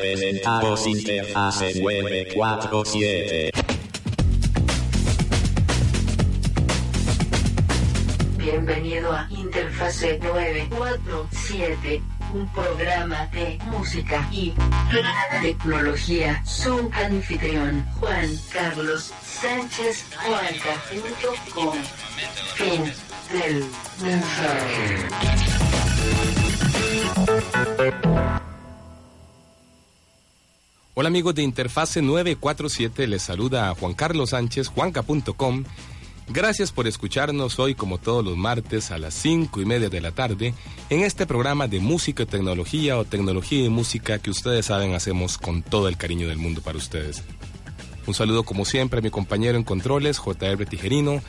Presentamos Interfase 947. Bienvenido a Interfase 947, un programa de música y tecnología. Su anfitrión, Juan Carlos Sánchez Juanca.com. Fin del mensaje. Hola amigos de Interfase 947, les saluda a Juan Carlos Sánchez, juanca.com. Gracias por escucharnos hoy como todos los martes a las 5 y media de la tarde en este programa de música y tecnología o tecnología y música que ustedes saben hacemos con todo el cariño del mundo para ustedes. Un saludo como siempre a mi compañero en controles, JR Tijerino,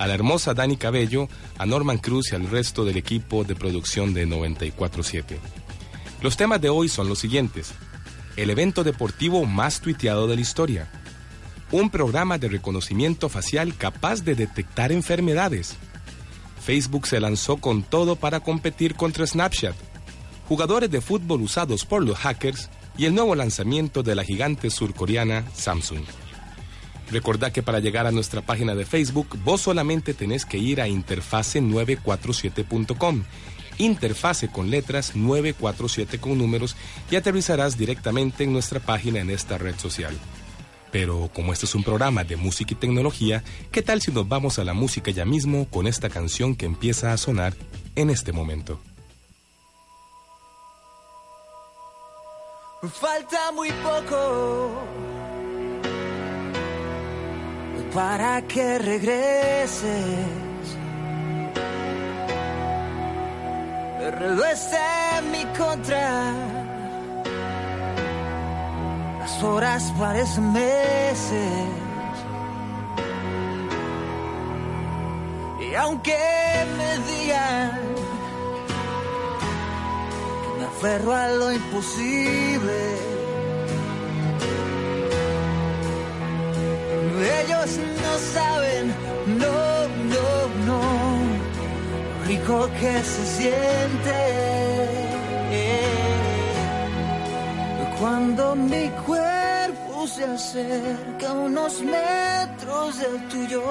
a la hermosa Dani Cabello, a Norman Cruz y al resto del equipo de producción de 947. Los temas de hoy son los siguientes. El evento deportivo más tuiteado de la historia. Un programa de reconocimiento facial capaz de detectar enfermedades. Facebook se lanzó con todo para competir contra Snapchat. Jugadores de fútbol usados por los hackers y el nuevo lanzamiento de la gigante surcoreana Samsung. Recordá que para llegar a nuestra página de Facebook, vos solamente tenés que ir a interfase947.com interfase con letras 947 con números y aterrizarás directamente en nuestra página en esta red social. Pero como este es un programa de música y tecnología, ¿qué tal si nos vamos a la música ya mismo con esta canción que empieza a sonar en este momento? Falta muy poco para que regreses El reloj mi contra. Las horas parecen meses. Y aunque me digan que me aferro a lo imposible, ellos no saben, no, no rico que se siente cuando mi cuerpo se acerca unos metros del tuyo.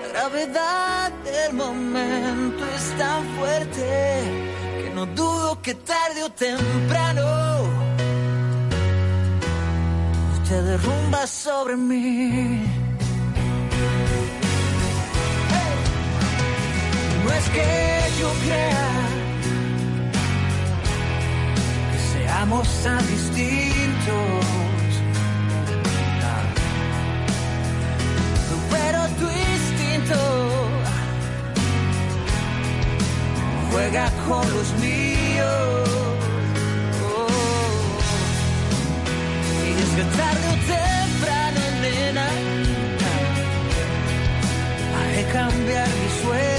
La gravedad del momento es tan fuerte que no dudo que tarde o temprano te derrumba sobre mí. No es que yo crea que seamos tan distintos. Pero tu instinto juega con los míos. Y es que tarde o temprano, nena, que cambiar mi suerte.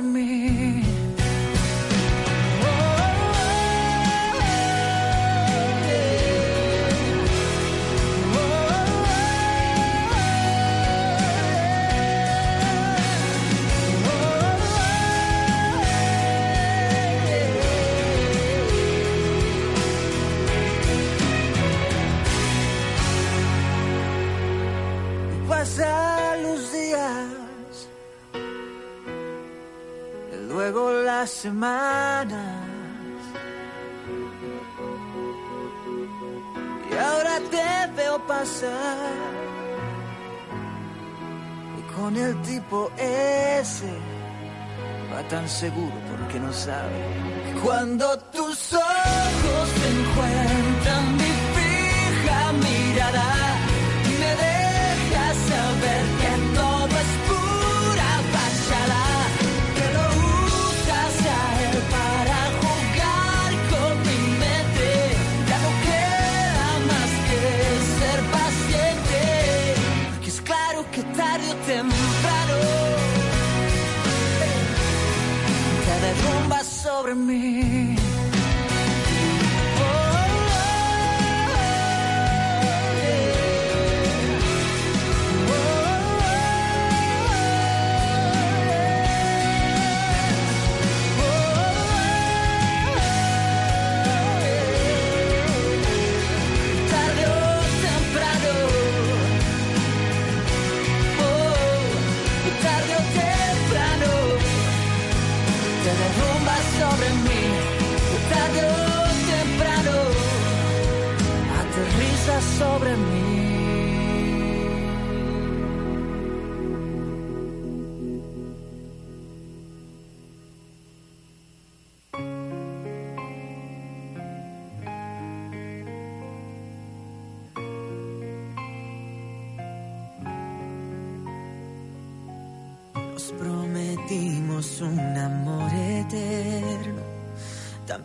me. las semanas. Y ahora te veo pasar con el tipo ese. Va tan seguro porque no sabe. Cuando tus ojos... dormir.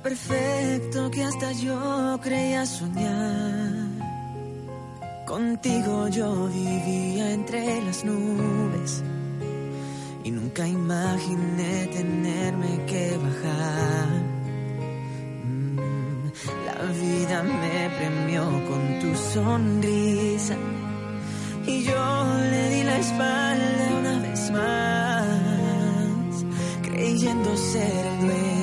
perfecto que hasta yo creía soñar. Contigo yo vivía entre las nubes y nunca imaginé tenerme que bajar. Mm, la vida me premió con tu sonrisa y yo le di la espalda una vez más, creyendo ser el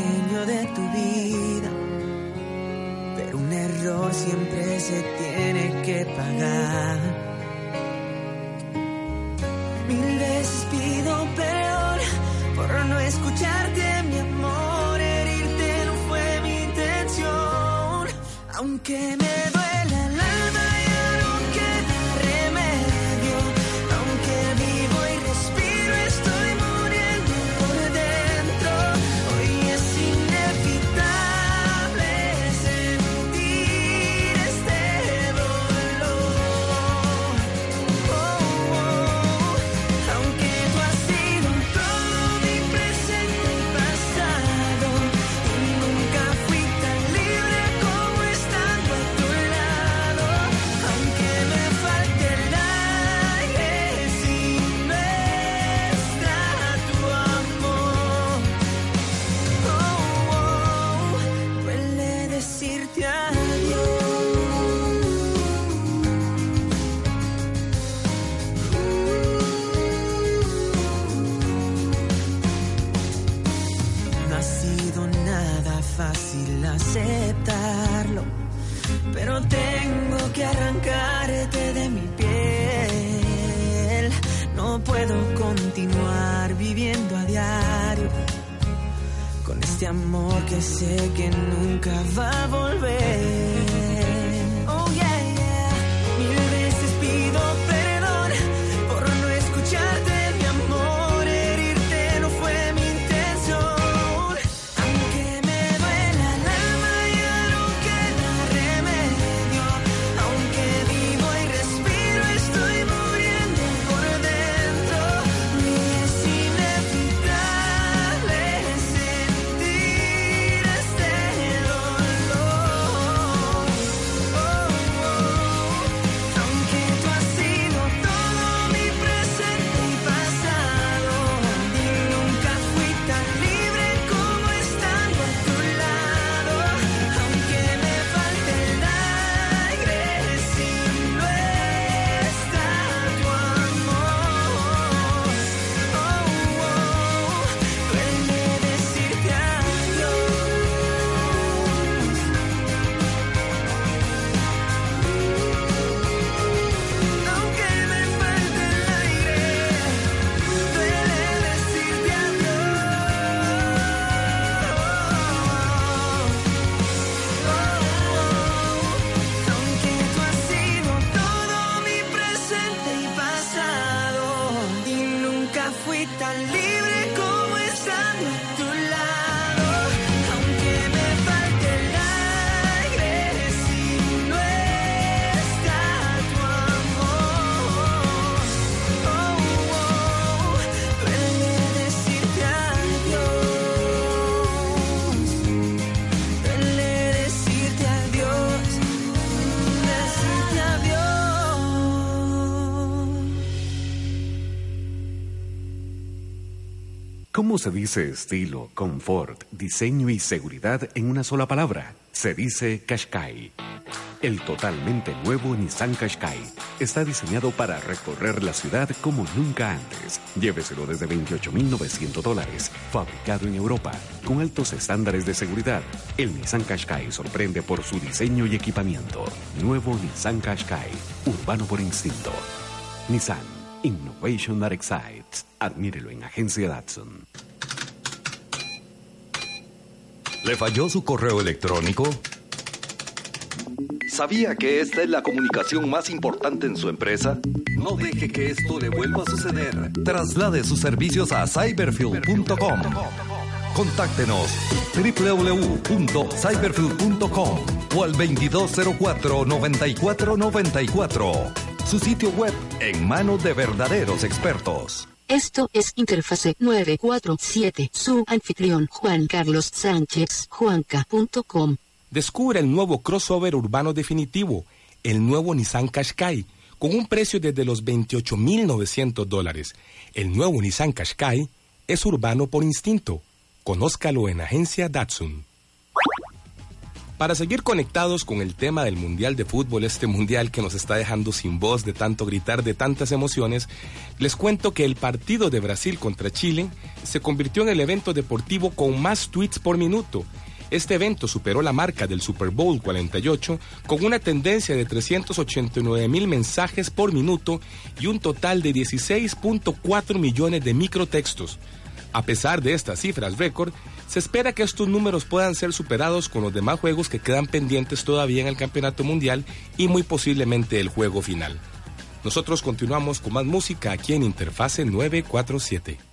siempre se tiene que pagar. Mil veces pido perdón por no escucharte, mi amor. Herirte no fue mi intención, aunque me este amor que sé que nunca va a volver. ¿Cómo se dice estilo, confort, diseño y seguridad en una sola palabra? Se dice Qashqai. El totalmente nuevo Nissan Qashqai está diseñado para recorrer la ciudad como nunca antes. Lléveselo desde 28.900 dólares. Fabricado en Europa, con altos estándares de seguridad. El Nissan Qashqai sorprende por su diseño y equipamiento. Nuevo Nissan Qashqai. Urbano por instinto. Nissan. Innovation that excites. Admírelo en Agencia Datsun. ¿Le falló su correo electrónico? ¿Sabía que esta es la comunicación más importante en su empresa? No deje que esto le vuelva a suceder. Traslade sus servicios a cyberfield.com. Contáctenos www.cyberfield.com o al 2204 9494 su sitio web en manos de verdaderos expertos. Esto es Interfase 947, su anfitrión Juan Carlos Sánchez, juanca.com. Descubre el nuevo crossover urbano definitivo, el nuevo Nissan Qashqai, con un precio desde los 28.900 dólares. El nuevo Nissan Qashqai es urbano por instinto. Conózcalo en Agencia Datsun. Para seguir conectados con el tema del Mundial de Fútbol, este Mundial que nos está dejando sin voz de tanto gritar, de tantas emociones, les cuento que el partido de Brasil contra Chile se convirtió en el evento deportivo con más tweets por minuto. Este evento superó la marca del Super Bowl 48 con una tendencia de 389 mil mensajes por minuto y un total de 16.4 millones de microtextos. A pesar de estas cifras récord, se espera que estos números puedan ser superados con los demás juegos que quedan pendientes todavía en el Campeonato Mundial y muy posiblemente el juego final. Nosotros continuamos con más música aquí en Interfase 947.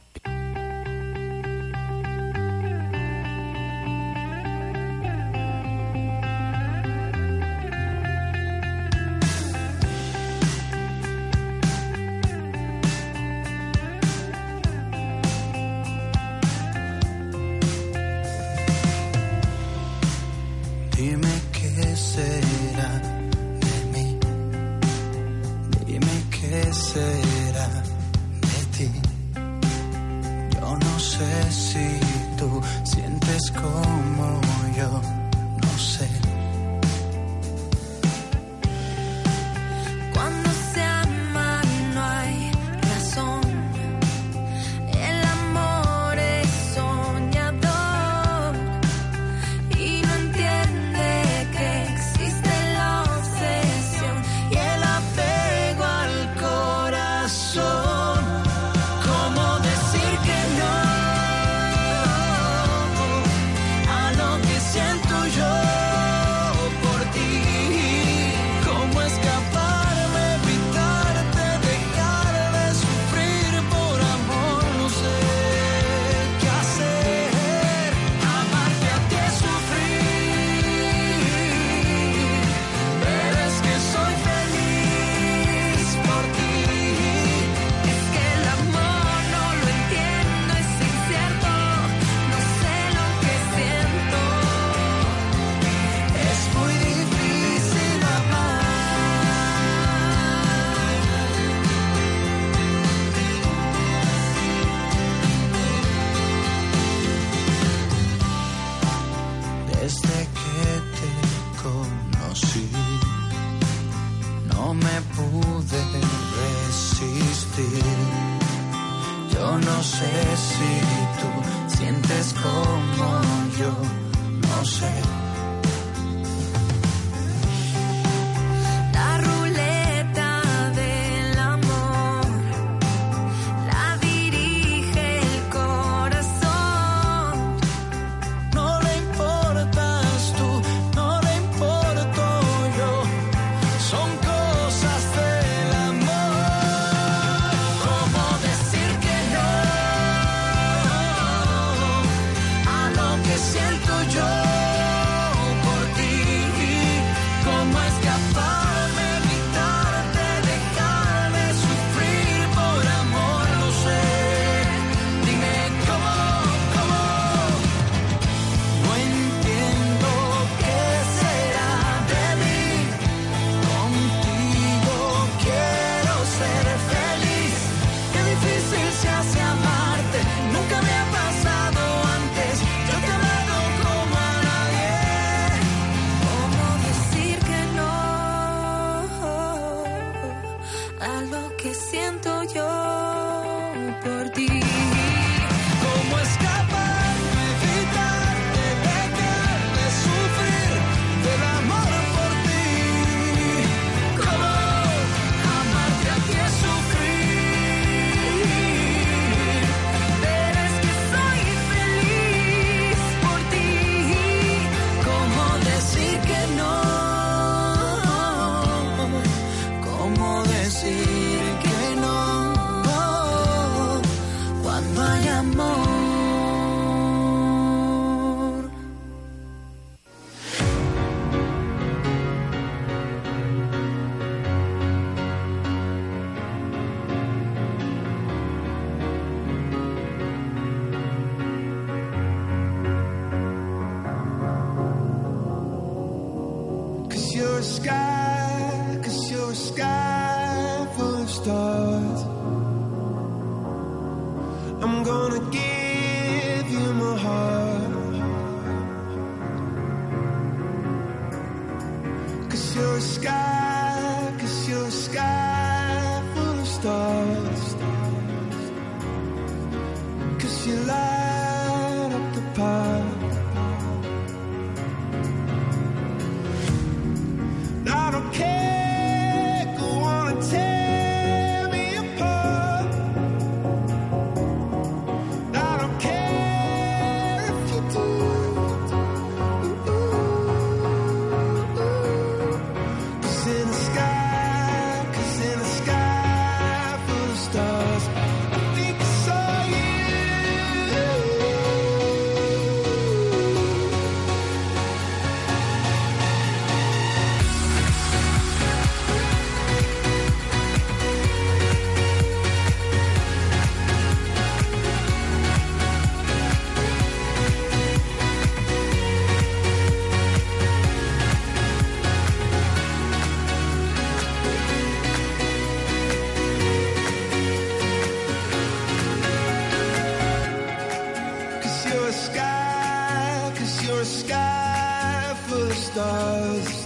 Stars.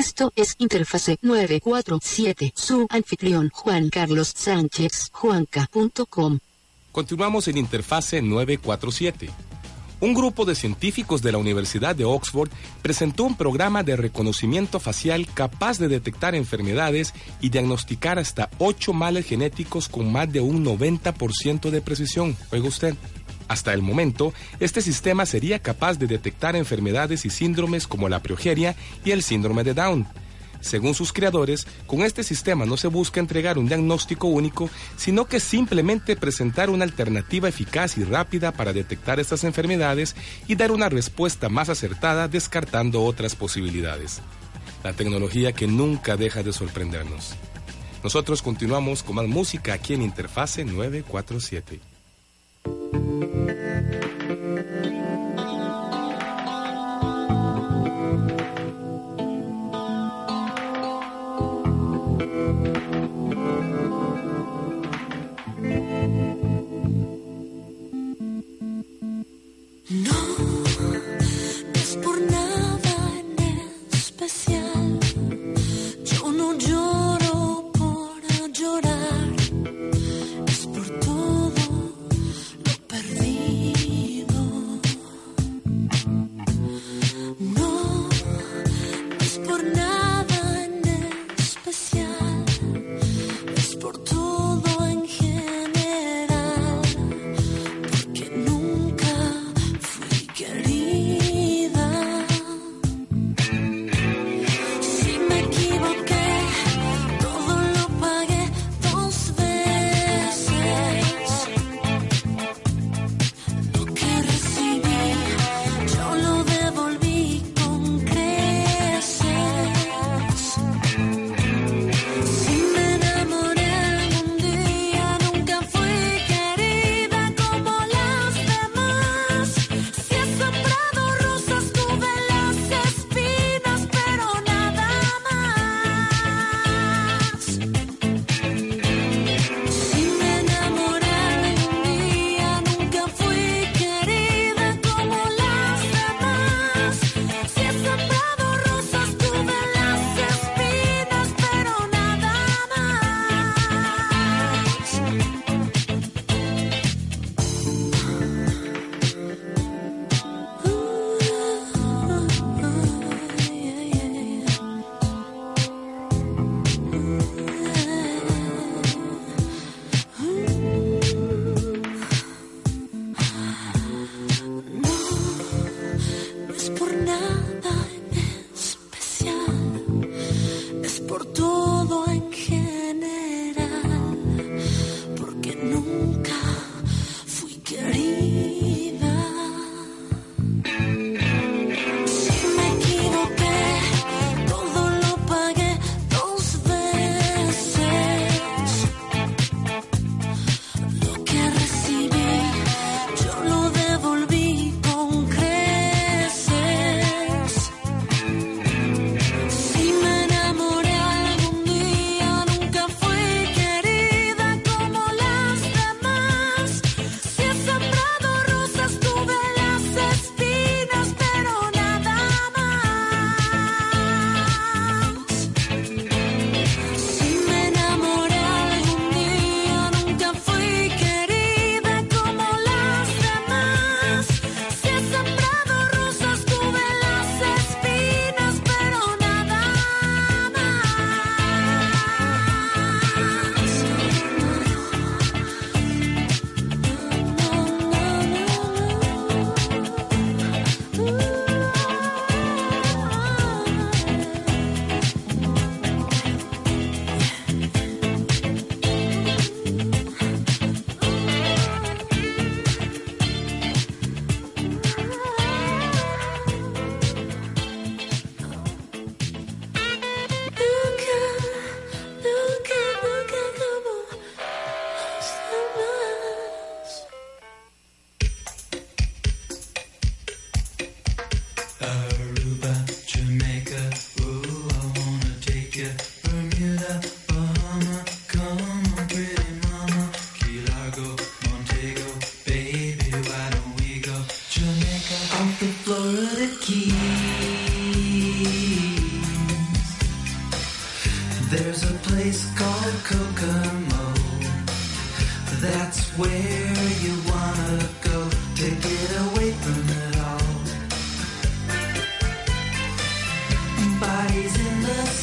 Esto es Interfase 947, su anfitrión Juan Carlos Sánchez, juanca.com. Continuamos en Interfase 947. Un grupo de científicos de la Universidad de Oxford presentó un programa de reconocimiento facial capaz de detectar enfermedades y diagnosticar hasta 8 males genéticos con más de un 90% de precisión. Oiga usted. Hasta el momento, este sistema sería capaz de detectar enfermedades y síndromes como la progeria y el síndrome de Down. Según sus creadores, con este sistema no se busca entregar un diagnóstico único, sino que simplemente presentar una alternativa eficaz y rápida para detectar estas enfermedades y dar una respuesta más acertada descartando otras posibilidades. La tecnología que nunca deja de sorprendernos. Nosotros continuamos con más música aquí en Interfase 947. No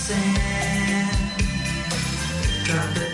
sand. Drop it.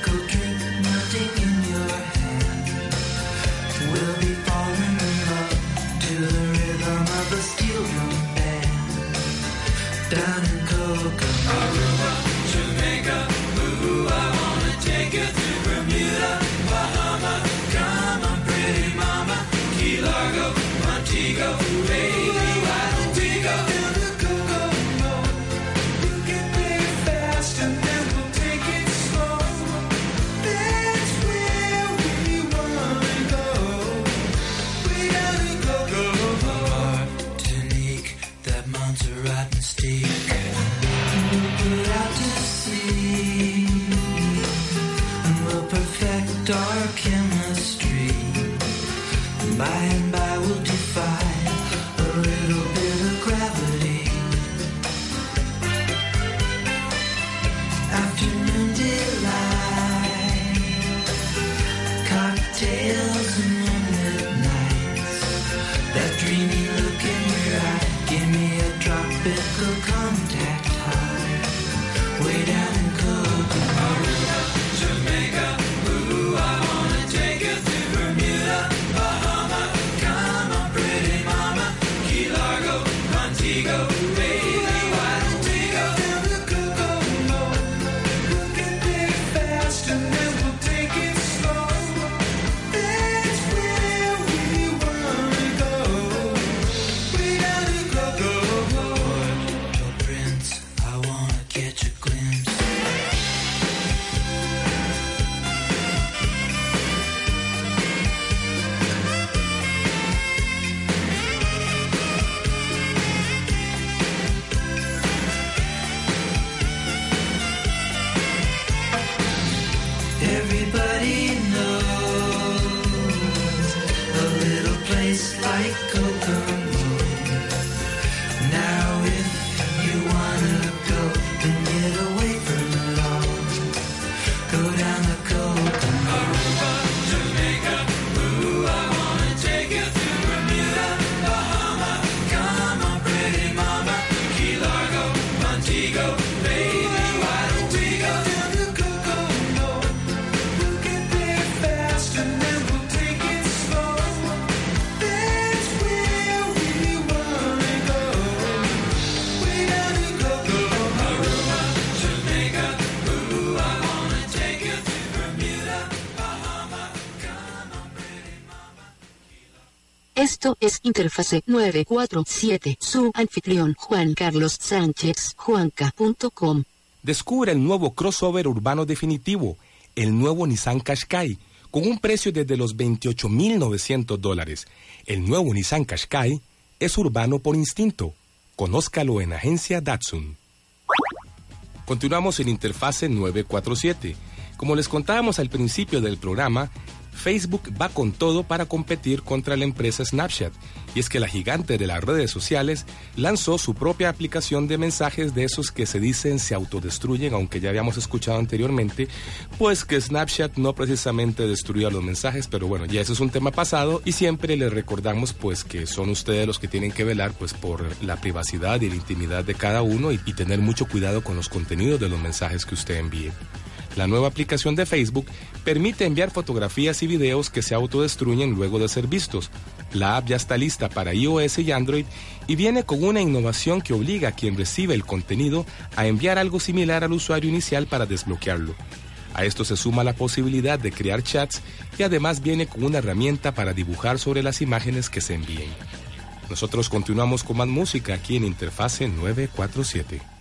Es Interfase 947, su anfitrión Juan Carlos Sánchez, juanca.com. Descubre el nuevo crossover urbano definitivo, el nuevo Nissan Qashqai, con un precio desde los 28.900 dólares. El nuevo Nissan Qashqai es urbano por instinto. Conózcalo en Agencia Datsun. Continuamos en Interfase 947. Como les contábamos al principio del programa, Facebook va con todo para competir contra la empresa Snapchat. Y es que la gigante de las redes sociales lanzó su propia aplicación de mensajes de esos que se dicen se autodestruyen, aunque ya habíamos escuchado anteriormente, pues que Snapchat no precisamente destruía los mensajes, pero bueno, ya eso es un tema pasado y siempre les recordamos pues que son ustedes los que tienen que velar pues por la privacidad y la intimidad de cada uno y, y tener mucho cuidado con los contenidos de los mensajes que usted envíe. La nueva aplicación de Facebook permite enviar fotografías y videos que se autodestruyen luego de ser vistos. La app ya está lista para iOS y Android y viene con una innovación que obliga a quien recibe el contenido a enviar algo similar al usuario inicial para desbloquearlo. A esto se suma la posibilidad de crear chats y además viene con una herramienta para dibujar sobre las imágenes que se envíen. Nosotros continuamos con más música aquí en Interfase 947.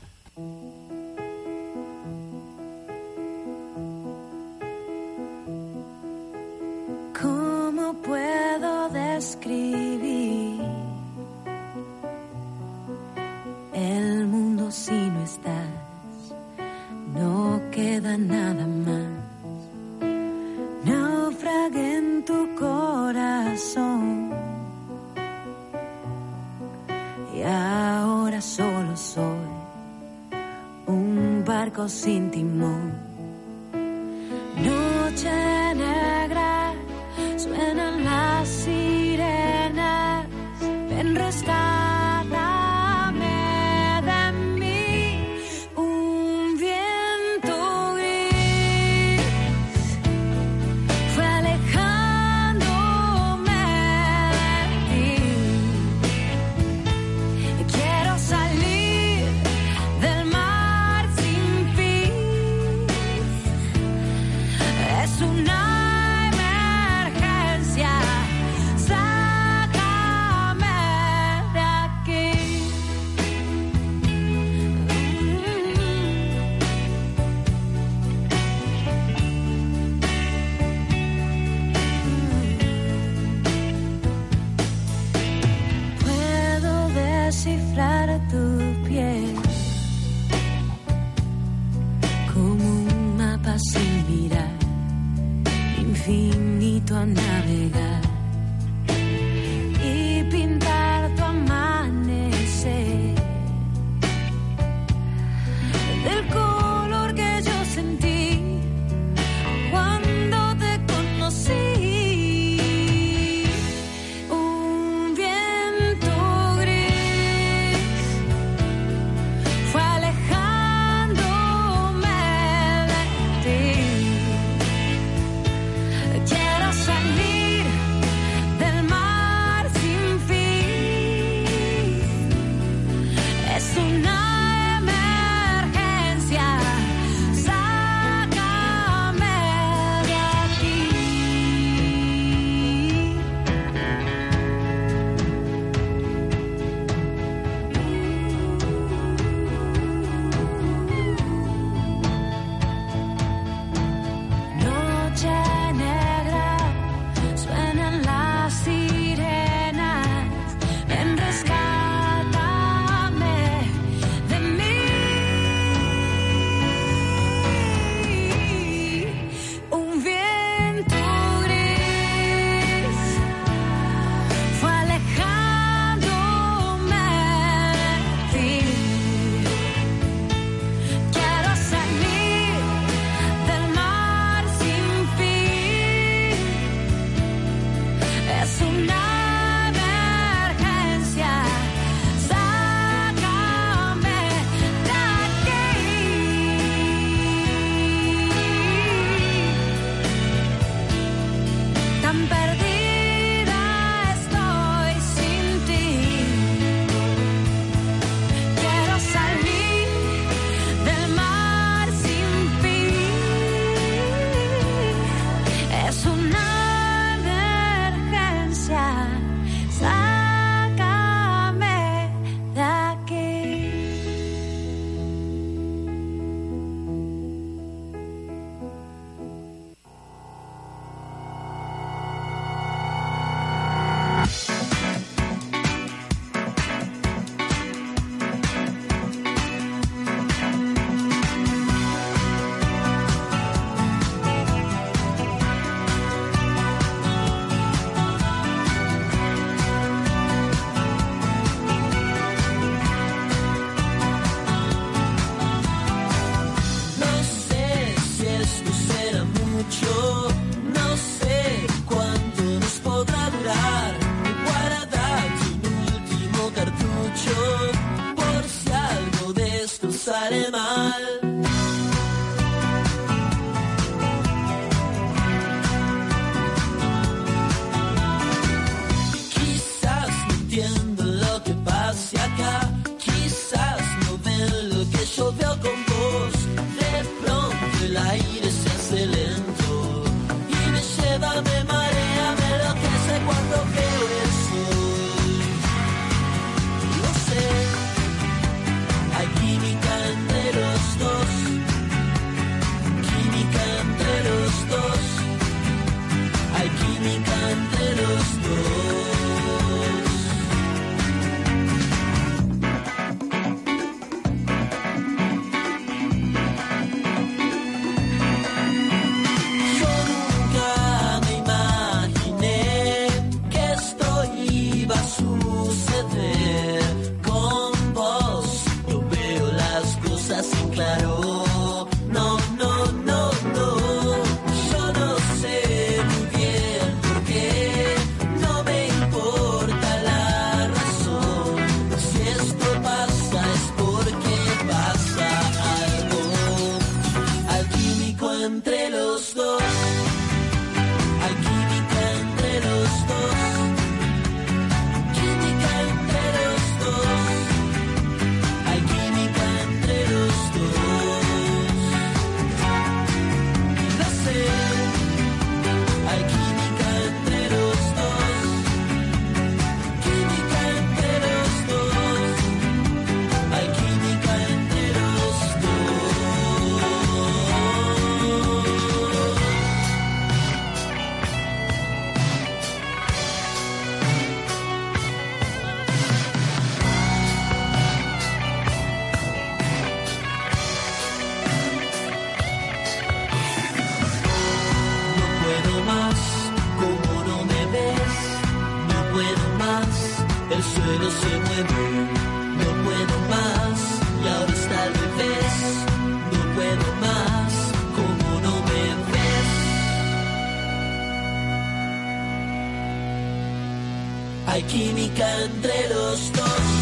Hay química entre los dos,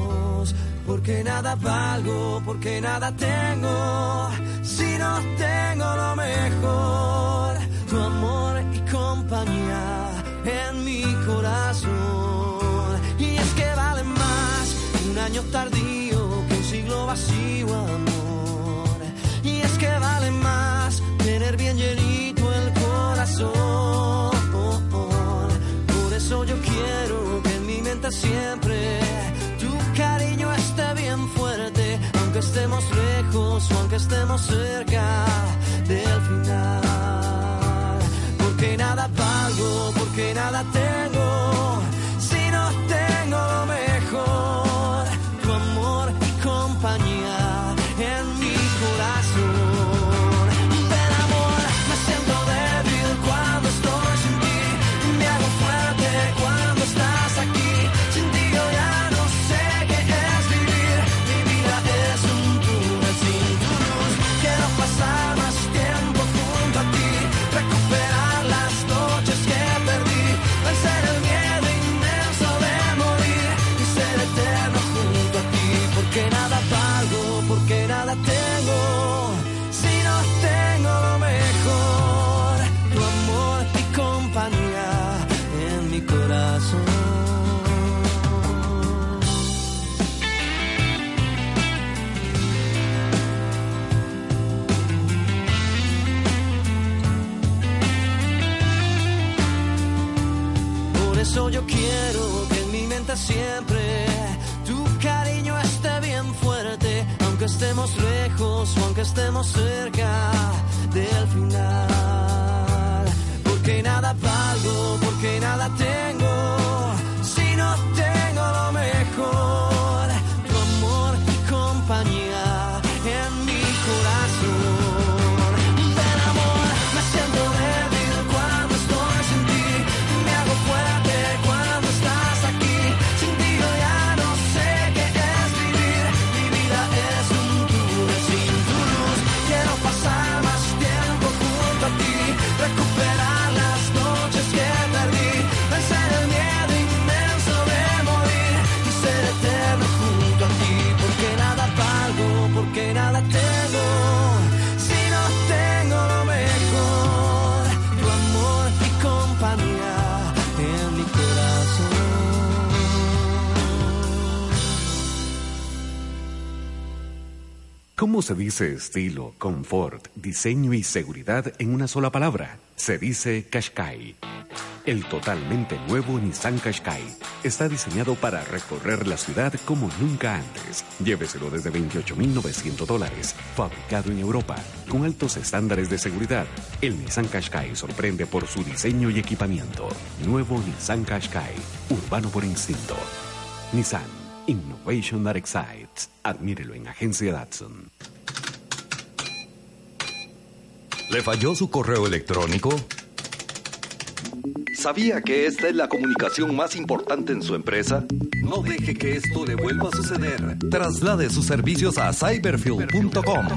Porque nada valgo, porque nada tengo, si no tengo lo mejor, tu amor y compañía en mi corazón. Y es que vale más un año tardío que un siglo vacío, amor. Y es que vale más tener bien llenito siempre tu cariño esté bien fuerte, aunque estemos lejos o aunque estemos cerca del final. Porque nada valgo, porque nada tengo, se dice estilo, confort, diseño y seguridad en una sola palabra? Se dice Qashqai. El totalmente nuevo Nissan Qashqai está diseñado para recorrer la ciudad como nunca antes. Lléveselo desde 28.900 dólares, fabricado en Europa, con altos estándares de seguridad. El Nissan Qashqai sorprende por su diseño y equipamiento. Nuevo Nissan Qashqai, urbano por instinto. Nissan Innovation that excites. Admírelo en Agencia Datsun. ¿Le falló su correo electrónico? ¿Sabía que esta es la comunicación más importante en su empresa? No deje que esto le vuelva a suceder. Traslade sus servicios a cyberfuel.com.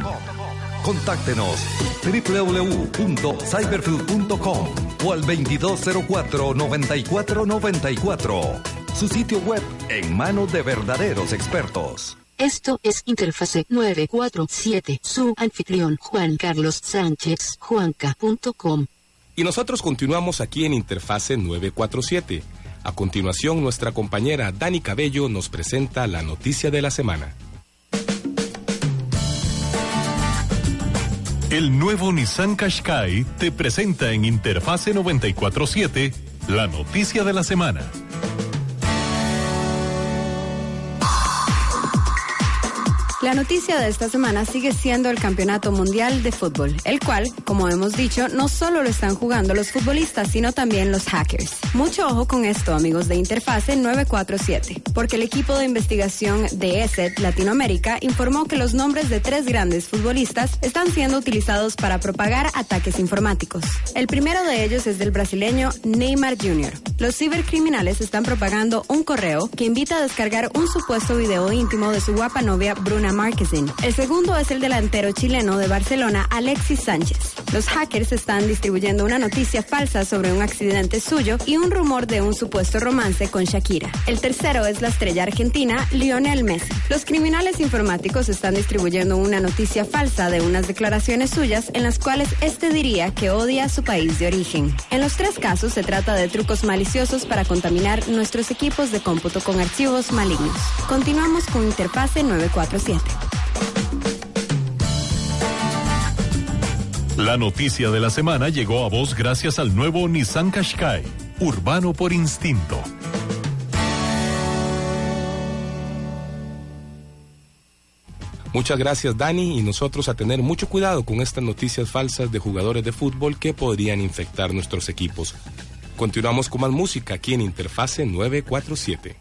Contáctenos www.cyberfuel.com o al 2204-9494. Su sitio web en manos de verdaderos expertos. Esto es Interfase 947, su anfitrión Juan Carlos Sánchez, juanca.com. Y nosotros continuamos aquí en Interfase 947. A continuación, nuestra compañera Dani Cabello nos presenta la noticia de la semana. El nuevo Nissan Qashqai te presenta en Interfase 947 la noticia de la semana. La noticia de esta semana sigue siendo el Campeonato Mundial de Fútbol, el cual, como hemos dicho, no solo lo están jugando los futbolistas, sino también los hackers. Mucho ojo con esto, amigos de Interfase 947, porque el equipo de investigación de ESET Latinoamérica informó que los nombres de tres grandes futbolistas están siendo utilizados para propagar ataques informáticos. El primero de ellos es del brasileño Neymar Jr. Los cibercriminales están propagando un correo que invita a descargar un supuesto video íntimo de su guapa novia Bruna Marquezine. El segundo es el delantero chileno de Barcelona, Alexis Sánchez. Los hackers están distribuyendo una noticia falsa sobre un accidente suyo y un rumor de un supuesto romance con Shakira. El tercero es la estrella argentina, Lionel Messi. Los criminales informáticos están distribuyendo una noticia falsa de unas declaraciones suyas en las cuales este diría que odia a su país de origen. En los tres casos se trata de trucos maliciosos para contaminar nuestros equipos de cómputo con archivos malignos. Continuamos con Interfase 947. La noticia de la semana llegó a vos gracias al nuevo Nissan Qashqai, urbano por instinto. Muchas gracias Dani y nosotros a tener mucho cuidado con estas noticias falsas de jugadores de fútbol que podrían infectar nuestros equipos. Continuamos con más música aquí en Interfase 947.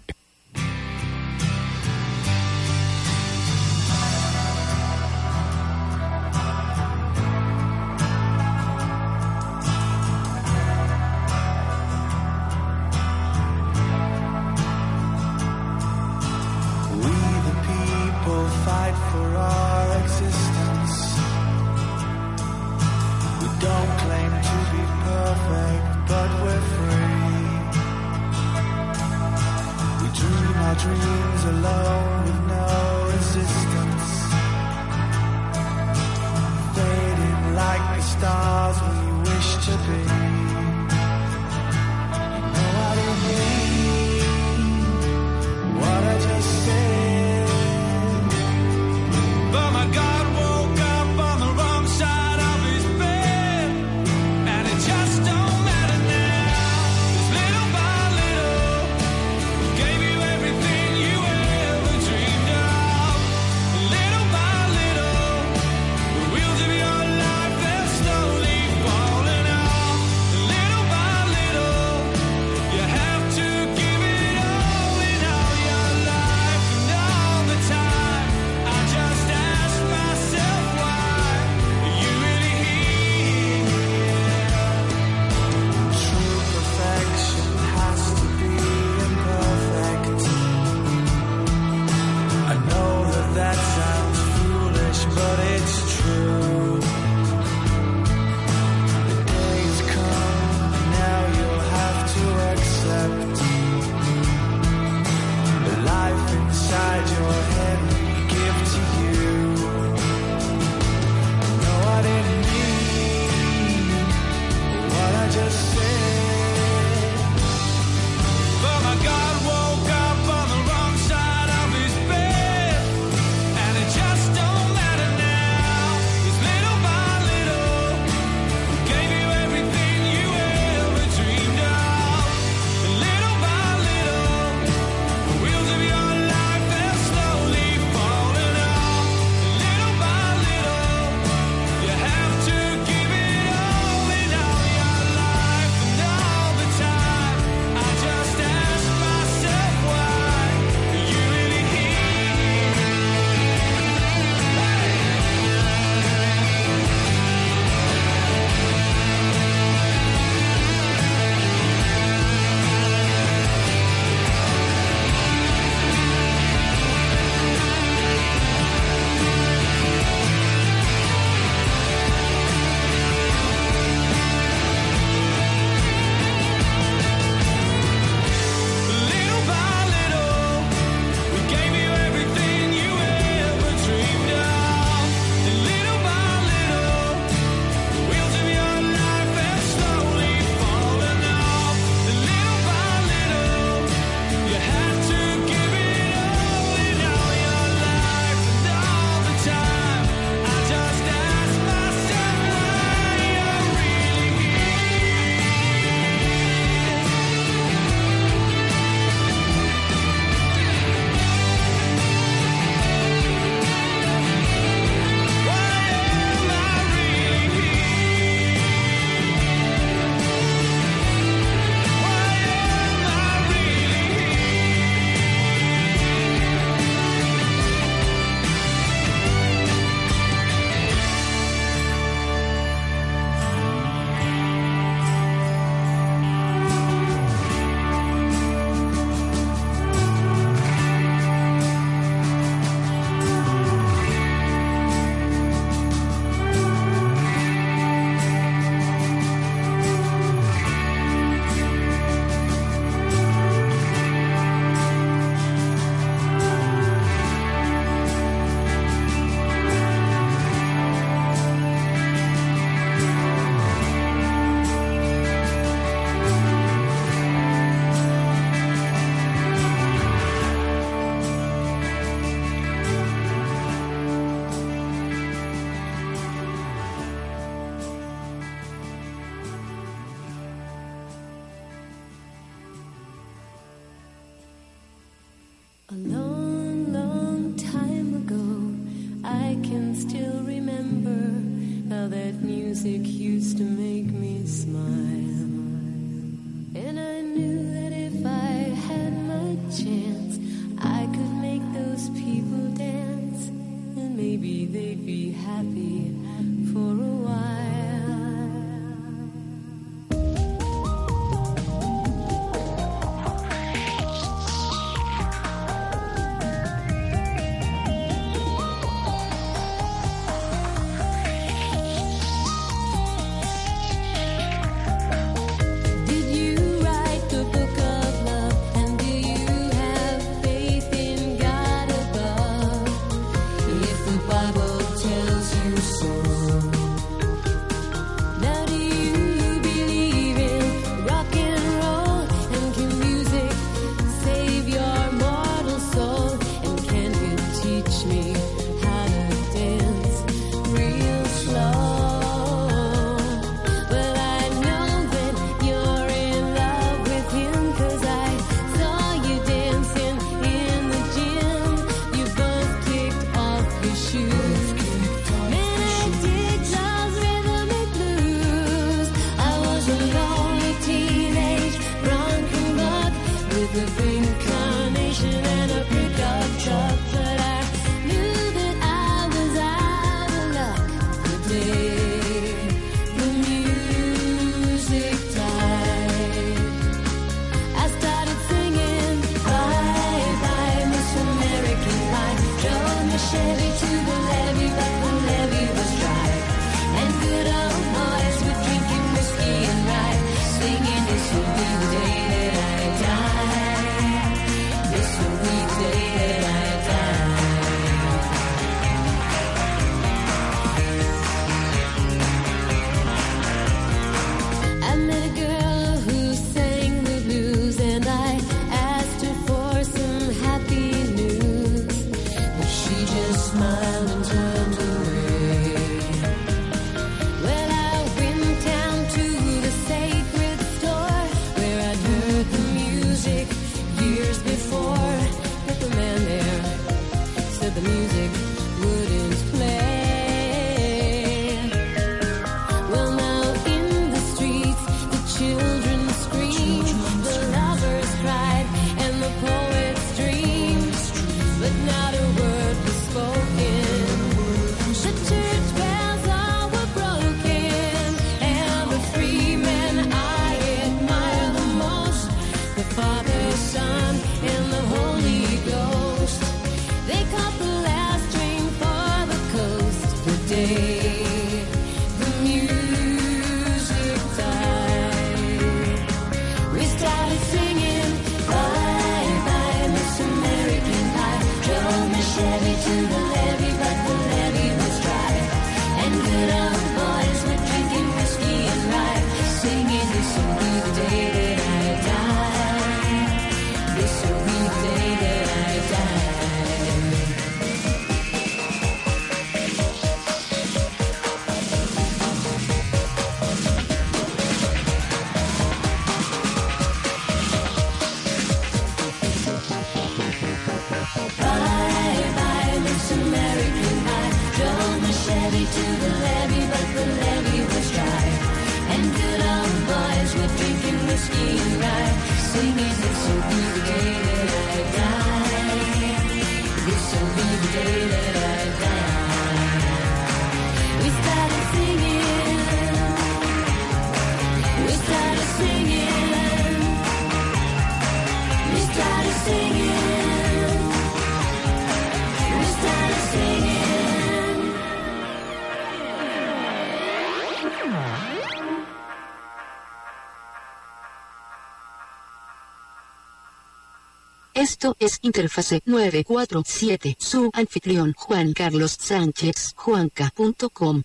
Es Interfase 947, su anfitrión Juan Carlos Sánchez, juanca.com.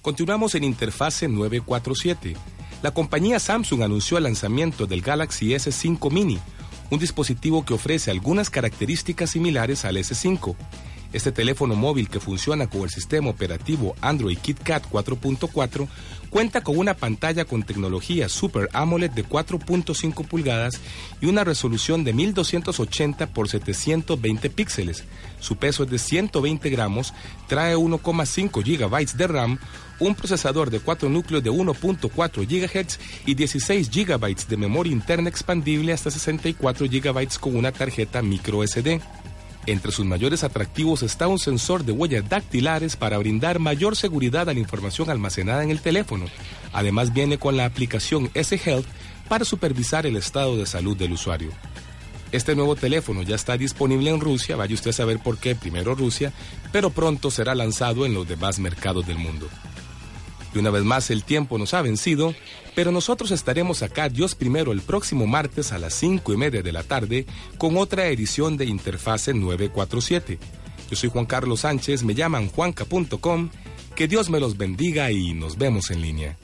Continuamos en Interfase 947. La compañía Samsung anunció el lanzamiento del Galaxy S5 Mini, un dispositivo que ofrece algunas características similares al S5. Este teléfono móvil que funciona con el sistema operativo Android KitKat 4.4 cuenta con una pantalla con tecnología Super AMOLED de 4.5 pulgadas y una resolución de 1280 x 720 píxeles. Su peso es de 120 gramos, trae 1,5 GB de RAM, un procesador de 4 núcleos de 1.4 GHz y 16 GB de memoria interna expandible hasta 64 GB con una tarjeta micro SD. Entre sus mayores atractivos está un sensor de huellas dactilares para brindar mayor seguridad a la información almacenada en el teléfono. Además viene con la aplicación S-Health para supervisar el estado de salud del usuario. Este nuevo teléfono ya está disponible en Rusia, vaya usted a saber por qué, primero Rusia, pero pronto será lanzado en los demás mercados del mundo. Y una vez más el tiempo nos ha vencido, pero nosotros estaremos acá Dios primero el próximo martes a las 5 y media de la tarde con otra edición de Interfase 947. Yo soy Juan Carlos Sánchez, me llaman juanca.com, que Dios me los bendiga y nos vemos en línea.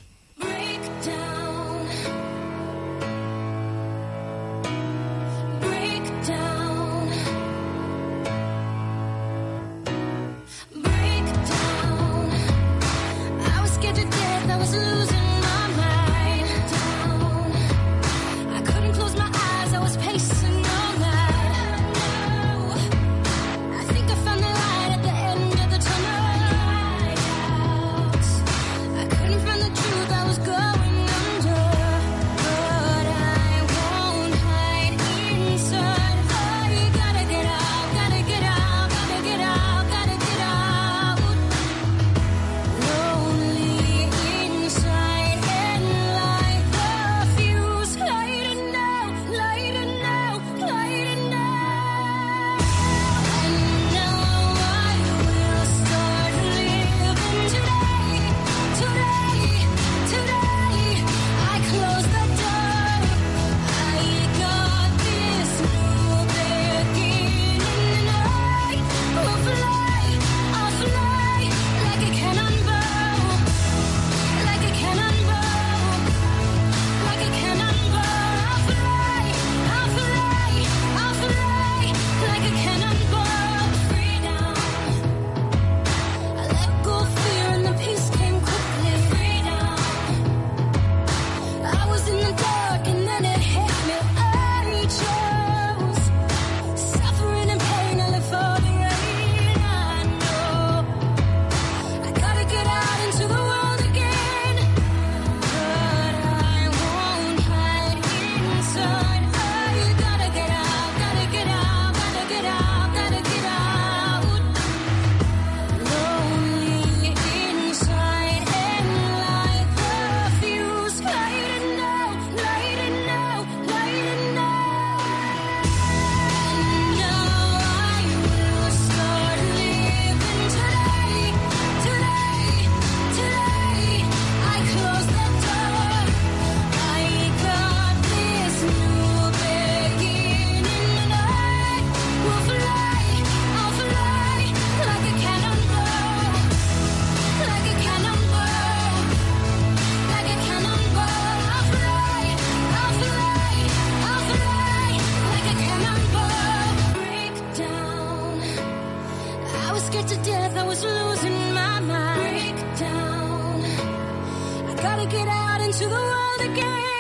Scared to death. I was losing my mind. Breakdown. I gotta get out into the world again.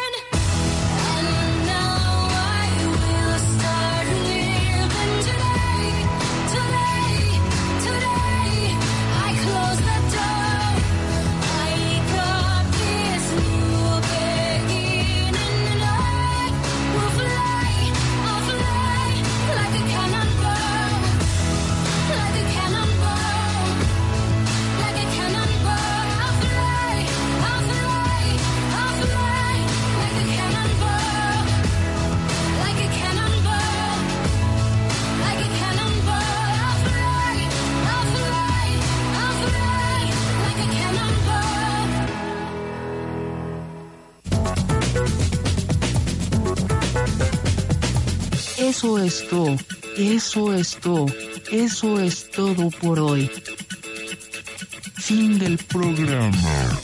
Eso es todo, eso es todo, eso es todo por hoy. Fin del programa.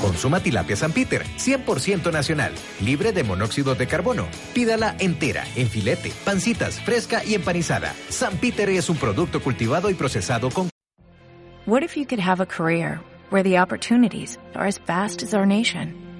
Consuma tilapia San Peter, 100% nacional, libre de monóxido de carbono. Pídala entera, en filete, pancitas, fresca y empanizada. San Peter es un producto cultivado y procesado con What if you could have a career where the opportunities are as vast as our nation,